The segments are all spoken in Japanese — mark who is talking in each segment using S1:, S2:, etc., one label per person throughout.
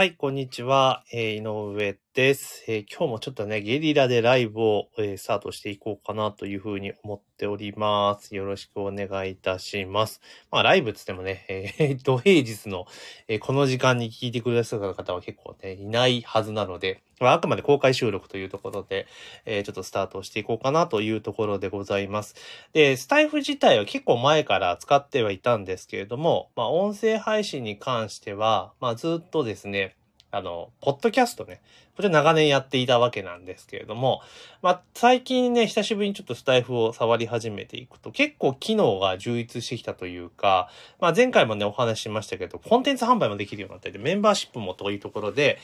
S1: はい、こんにちは。えー井上です、えー今日もちょっとね、ゲリラでライブを、えースタートしていこうかなというふうに思っております。よろしくお願いいたします。まあ、ライブつってもね、えー、土平日の、えーこの時間に聞いてくださる方は結構ね、いないはずなので、まあ、あくまで公開収録というところで、えーちょっとスタートしていこうかなというところでございます。で、スタイフ自体は結構前から使ってはいたんですけれども、まあ、音声配信に関しては、まあ、ずっとですね、あの、ポッドキャストね、これ長年やっていたわけなんですけれども、まあ、最近ね、久しぶりにちょっとスタイフを触り始めていくと、結構機能が充実してきたというか、まあ、前回もね、お話ししましたけど、コンテンツ販売もできるようになってて、メンバーシップもというところで、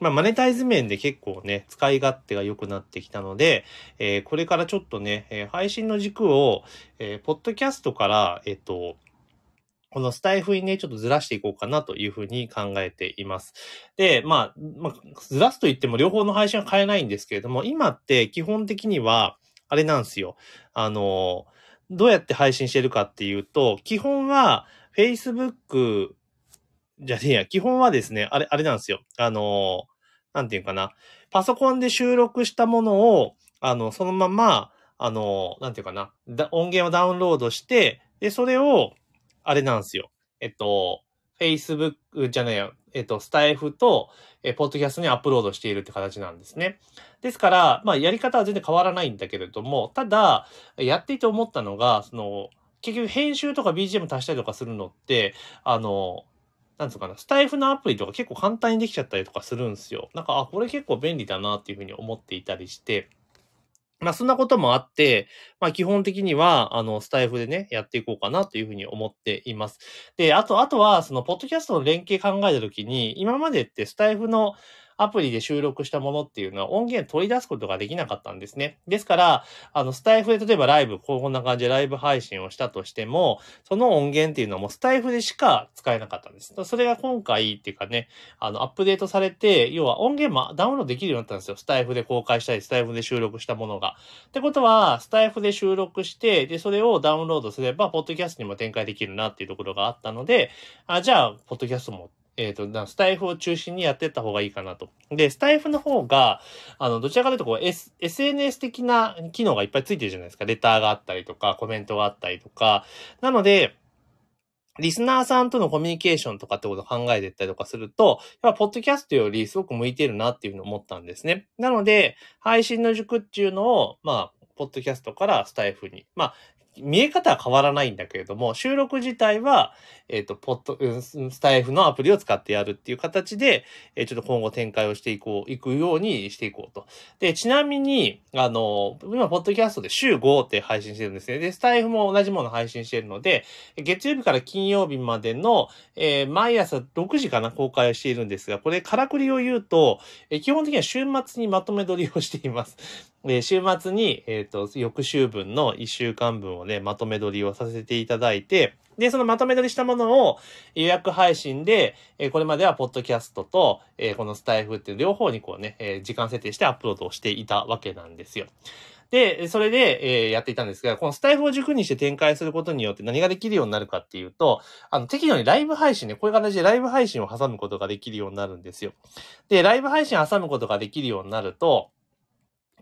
S1: まあ、マネタイズ面で結構ね、使い勝手が良くなってきたので、えーこれからちょっとね、えー配信の軸を、えーポッドキャストから、えっ、と、このスタイフにね、ちょっとずらしていこうかなというふうに考えています。で、まあ、まあ、ずらすと言っても両方の配信は変えないんですけれども、今って基本的には、あれなんですよ。あの、どうやって配信してるかっていうと、基本は Facebook じゃねえや、基本はですね、あれ、あれなんですよ。あの、なんていうかな。パソコンで収録したものを、あの、そのまま、あの、なんていうかな。音源をダウンロードして、で、それを、あれなんですよ。えっと、Facebook じゃないや、えっと、スタイフと、えポッドキャストにアップロードしているって形なんですね。ですから、まあ、やり方は全然変わらないんだけれども、ただ、やっていて思ったのが、その、結局編集とか BGM 足したりとかするのって、あの、なんつうかな、スタイフのアプリとか結構簡単にできちゃったりとかするんですよ。なんか、あ、これ結構便利だなっていうふうに思っていたりして、まあそんなこともあって、まあ基本的には、あの、スタイフでね、やっていこうかなというふうに思っています。で、あと、あとは、その、ポッドキャストの連携考えたときに、今までってスタイフのアプリで収録したものっていうのは音源取り出すことができなかったんですね。ですから、あの、スタイフで例えばライブ、こんな感じでライブ配信をしたとしても、その音源っていうのはもうスタイフでしか使えなかったんです。それが今回っていうかね、あの、アップデートされて、要は音源もダウンロードできるようになったんですよ。スタイフで公開したり、スタイフで収録したものが。ってことは、スタイフで収録して、で、それをダウンロードすれば、ポッドキャストにも展開できるなっていうところがあったので、あ、じゃあ、ポッドキャストも、えっ、と、スタイフを中心にやってった方がいいかなと。で、スタイフの方が、あの、どちらかというと、こう、S、SNS 的な機能がいっぱいついてるじゃないですか。レターがあったりとか、コメントがあったりとか。なので、リスナーさんとのコミュニケーションとかってことを考えていったりとかすると、やっぱ、ポッドキャストよりすごく向いてるなっていうふうに思ったんですね。なので、配信の塾っていうのを、まあ、ポッドキャストからスタイフに。まあ、見え方は変わらないんだけれども、収録自体は、えっ、と、ポッド、スタイフのアプリを使ってやるっていう形で、えーちょっと今後展開をしていこう、いくようにしていこうと。で、ちなみに、あの、今、ポッドキャストで週5って配信してるんですね。で、スタイフも同じもの配信してるので、月曜日から金曜日までの、えー毎朝6時かな、公開をしているんですが、これ、からくりを言うと、えー基本的には週末にまとめ撮りをしています。で週末に、えっ、と、翌週分の1週間分をね、まとめ撮りをさせていただいて、で、そのまとめ撮りしたものを予約配信で、えーこれまではポッドキャストと、えこのスタイフっていう両方にこうね、え時間設定してアップロードをしていたわけなんですよ。で、それで、えーやっていたんですが、このスタイフを軸にして展開することによって何ができるようになるかっていうと、あの、適度にライブ配信ね、こういう形でライブ配信を挟むことができるようになるんですよ。で、ライブ配信挟むことができるようになると、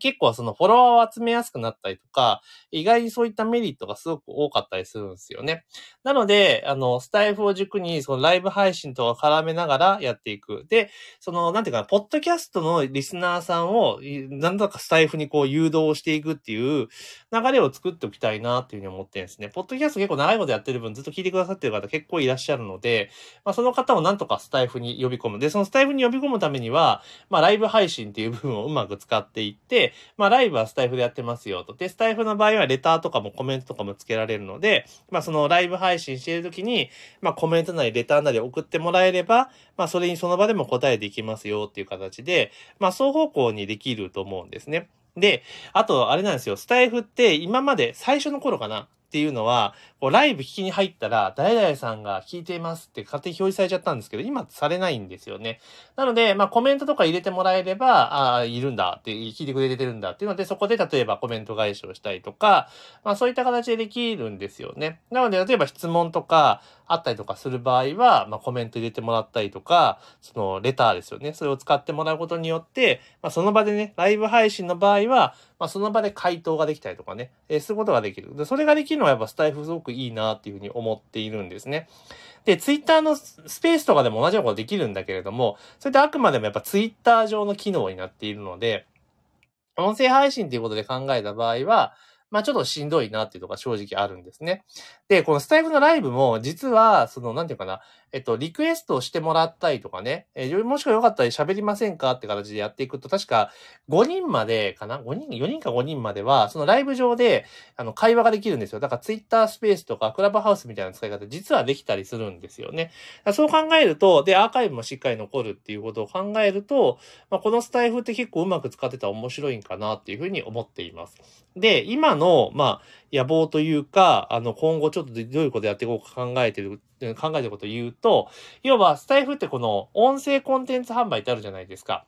S1: 結構そのフォロワーを集めやすくなったりとか、意外にそういったメリットがすごく多かったりするんですよね。なので、あの、スタイフを軸に、そのライブ配信とか絡めながらやっていく。で、その、なんていうかな、ポッドキャストのリスナーさんを、なんだかスタイフにこう誘導していくっていう流れを作っておきたいなっていうふうに思ってるんですね。ポッドキャスト結構長いことやってる分ずっと聞いてくださってる方結構いらっしゃるので、まあその方をなんとかスタイフに呼び込む。で、そのスタイフに呼び込むためには、まあライブ配信っていう部分をうまく使っていって、でまあライブはスタイフでやってますよと。で、スタイフの場合はレターとかもコメントとかもつけられるので、まあそのライブ配信している時に、まあコメントなりレターなり送ってもらえれば、まあそれにその場でも答えできますよっていう形で、まあ双方向にできると思うんですね。で、あと、あれなんですよ。スタイフって今まで最初の頃かな。っていうのは、こうライブ聞きに入ったら、誰々さんが聞いていますって勝手に表示されちゃったんですけど、今されないんですよね。なので、まあコメントとか入れてもらえれば、ああ、いるんだって、聞いてくれてるんだっていうので、そこで例えばコメント返しをしたりとか、まあそういった形でできるんですよね。なので、例えば質問とかあったりとかする場合は、まあコメント入れてもらったりとか、そのレターですよね。それを使ってもらうことによって、まあその場でね、ライブ配信の場合は、まあその場で回答ができたりとかね、えー、することができる。で、それができるのはやっぱスタイフすごくいいなっていうふうに思っているんですね。で、ツイッターのスペースとかでも同じようなことできるんだけれども、それってあくまでもやっぱツイッター上の機能になっているので、音声配信っていうことで考えた場合は、まあちょっとしんどいなっていうのが正直あるんですね。で、このスタイフのライブも、実は、その、なんていうかな、えっと、リクエストをしてもらったりとかね、えー、もしくはよかったら喋りませんかって形でやっていくと、確か5人までかな ?5 人 ?4 人か5人までは、そのライブ上で、あの、会話ができるんですよ。だからツイッタースペースとか、クラブハウスみたいな使い方、実はできたりするんですよね。そう考えると、で、アーカイブもしっかり残るっていうことを考えると、まあ、このスタイフって結構うまく使ってたら面白いんかなっていうふうに思っています。で、今の、まあ、野望というか、あの、今後ちょっとどういうことやっていこうか考えてる、考えてることを言うと、要は、スタイフってこの音声コンテンツ販売ってあるじゃないですか。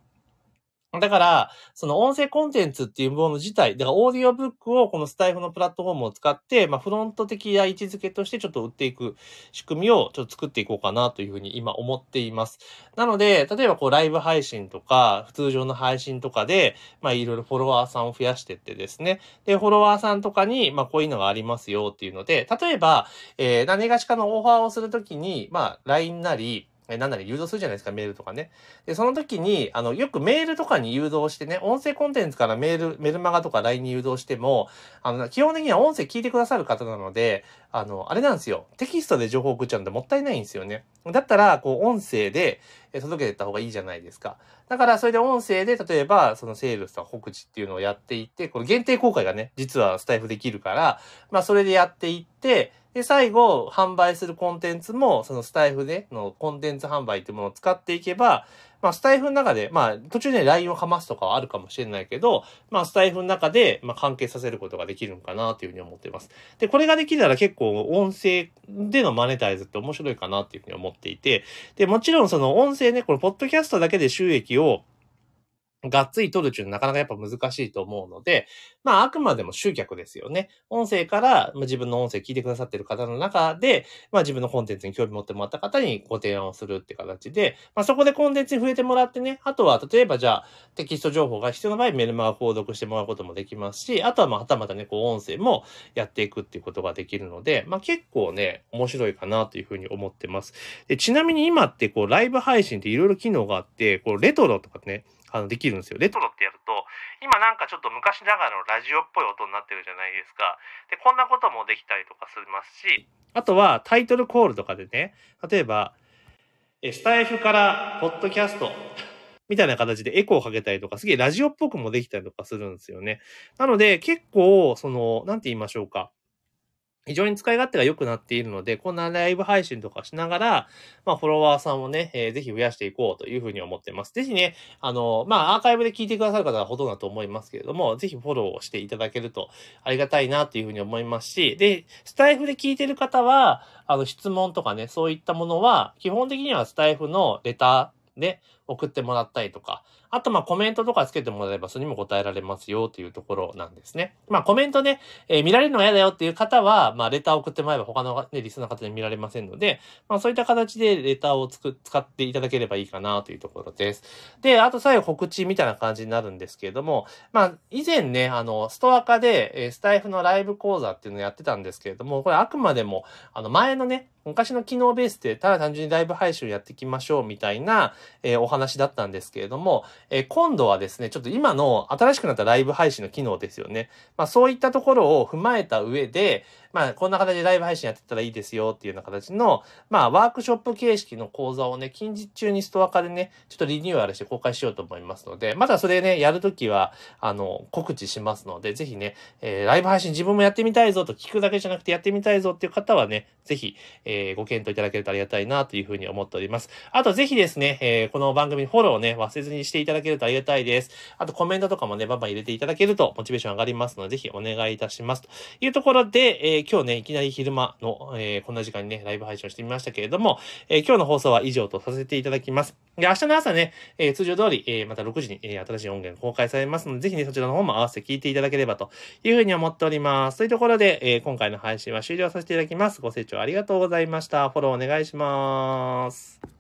S1: だから、その音声コンテンツっていうもの自体、だからオーディオブックをこのスタイフのプラットフォームを使って、まあフロント的な位置づけとしてちょっと売っていく仕組みをちょっと作っていこうかなというふうに今思っています。なので、例えばこうライブ配信とか、通常の配信とかで、まあいろいろフォロワーさんを増やしてってですね。で、フォロワーさんとかに、まあこういうのがありますよっていうので、例えば、えー、何がしかのオファーをするときに、まあ LINE なり、え、なんなり誘導するじゃないですか、メールとかね。で、その時に、あの、よくメールとかに誘導してね、音声コンテンツからメール、メルマガとか LINE に誘導しても、あの、基本的には音声聞いてくださる方なので、あの、あれなんですよ。テキストで情報送っちゃうんでもったいないんですよね。だったら、こう、音声で届けてった方がいいじゃないですか。だから、それで音声で、例えば、そのセールスとか告知っていうのをやっていって、この限定公開がね、実はスタイフできるから、まあ、それでやっていって、で、最後、販売するコンテンツも、そのスタイフでのコンテンツ販売っていうものを使っていけば、まあ、スタイフの中で、まあ、途中で LINE をかますとかはあるかもしれないけど、まあ、スタイフの中で、まあ、関係させることができるのかなというふうに思っています。で、これができたら結構、音声でのマネタイズって面白いかなっていうふうに思っていて、で、もちろんその音声ね、これ、ポッドキャストだけで収益をがっつり取るっていうのはなかなかやっぱ難しいと思うので、まああくまでも集客ですよね。音声からま自分の音声聞いてくださってる方の中で、まあ自分のコンテンツに興味持ってもらった方にご提案をするって形で、まあそこでコンテンツに増えてもらってね、あとは例えばじゃあテキスト情報が必要な場合メルマガ購読してもらうこともできますし、あとはまあはたまたね、こう音声もやっていくっていうことができるので、まあ結構ね、面白いかなというふうに思ってます。でちなみに今ってこうライブ配信っていろいろ機能があって、こうレトロとかね、あの、できるんですよ。レトロってやると、今なんかちょっと昔ながらのライブラジオっぽい音になってるじゃないですか。で、こんなこともできたりとかしますし、あとはタイトルコールとかでね、例えば、スタイフからポッドキャストみたいな形でエコーをかけたりとか、すげえラジオっぽくもできたりとかするんですよね。なので、結構、その、なんて言いましょうか。非常に使い勝手が良くなっているので、こんなライブ配信とかしながら、まあ、フォロワーさんをね、えー、ぜひ増やしていこうというふうに思ってます。ぜひね、あの、まあ、アーカイブで聞いてくださる方はほとんどだと思いますけれども、ぜひフォローしていただけるとありがたいなというふうに思いますし、で、スタイフで聞いてる方は、あの、質問とかね、そういったものは、基本的にはスタイフのレターで送ってもらったりとか、あと、ま、コメントとかつけてもらえば、それにも答えられますよというところなんですね。まあ、コメントね、えー、見られるのが嫌だよっていう方は、まあ、レターを送ってもらえば他の、ね、リスナーの方に見られませんので、まあ、そういった形でレターをつく、使っていただければいいかなというところです。で、あと最後告知みたいな感じになるんですけれども、まあ、以前ね、あの、ストア化で、え、スタイフのライブ講座っていうのをやってたんですけれども、これあくまでも、あの、前のね、昔の機能ベースでただ単純にライブ配信をやっていきましょうみたいな、えー、お話だったんですけれども、えー、今度はですね、ちょっと今の新しくなったライブ配信の機能ですよね。まあそういったところを踏まえた上で、まあこんな形でライブ配信やってたらいいですよっていうような形の、まあワークショップ形式の講座をね、近日中にストア化でね、ちょっとリニューアルして公開しようと思いますので、まだそれね、やるときは、あの、告知しますので、ぜひね、えー、ライブ配信自分もやってみたいぞと聞くだけじゃなくてやってみたいぞっていう方はね、ぜひ、えー、ご検討いただけるとありがたいなというふうに思っております。あとぜひですね、えー、この番組フォローをね、忘れずにしていただけるとありがたいです。あとコメントとかもね、バンバン入れていただけるとモチベーション上がりますので、ぜひお願いいたします。というところで、えー、今日ね、いきなり昼間の、えー、こんな時間にね、ライブ配信をしてみましたけれども、えー、今日の放送は以上とさせていただきます。で、明日の朝ね、え、通常通り、え、また6時に、え、新しい音源公開されますので、ぜひね、そちらの方も合わせて聞いていただければというふうに思っております。というところで、え、今回の配信は終了させていただきます。ご清聴ありがとうございました。フォローお願いします。